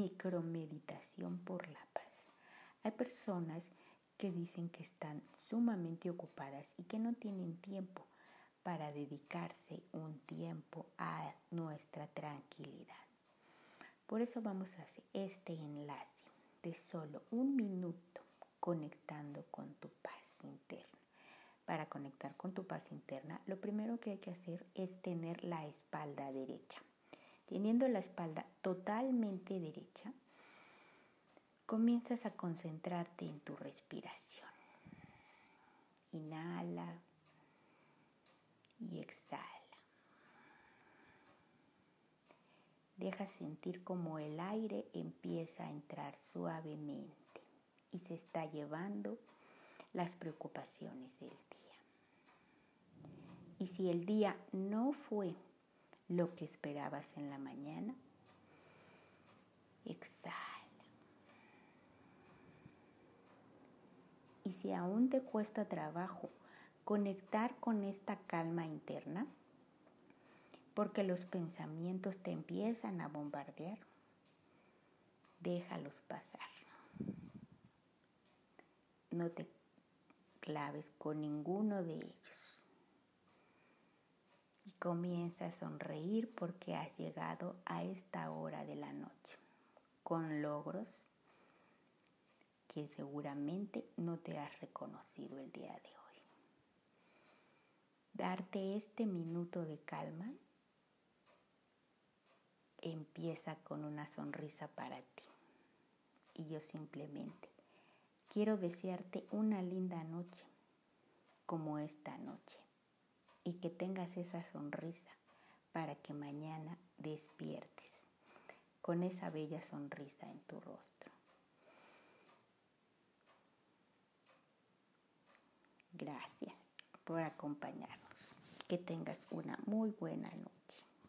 micromeditación por la paz. Hay personas que dicen que están sumamente ocupadas y que no tienen tiempo para dedicarse un tiempo a nuestra tranquilidad. Por eso vamos a hacer este enlace de solo un minuto conectando con tu paz interna. Para conectar con tu paz interna, lo primero que hay que hacer es tener la espalda derecha. Teniendo la espalda totalmente derecha, comienzas a concentrarte en tu respiración. Inhala y exhala. Deja sentir como el aire empieza a entrar suavemente y se está llevando las preocupaciones del día. Y si el día no fue lo que esperabas en la mañana. Exhala. Y si aún te cuesta trabajo conectar con esta calma interna, porque los pensamientos te empiezan a bombardear, déjalos pasar. No te claves con ninguno de ellos comienza a sonreír porque has llegado a esta hora de la noche con logros que seguramente no te has reconocido el día de hoy. Darte este minuto de calma empieza con una sonrisa para ti. Y yo simplemente quiero desearte una linda noche como esta noche y que tengas esa sonrisa para que mañana despiertes con esa bella sonrisa en tu rostro. Gracias por acompañarnos. Que tengas una muy buena noche.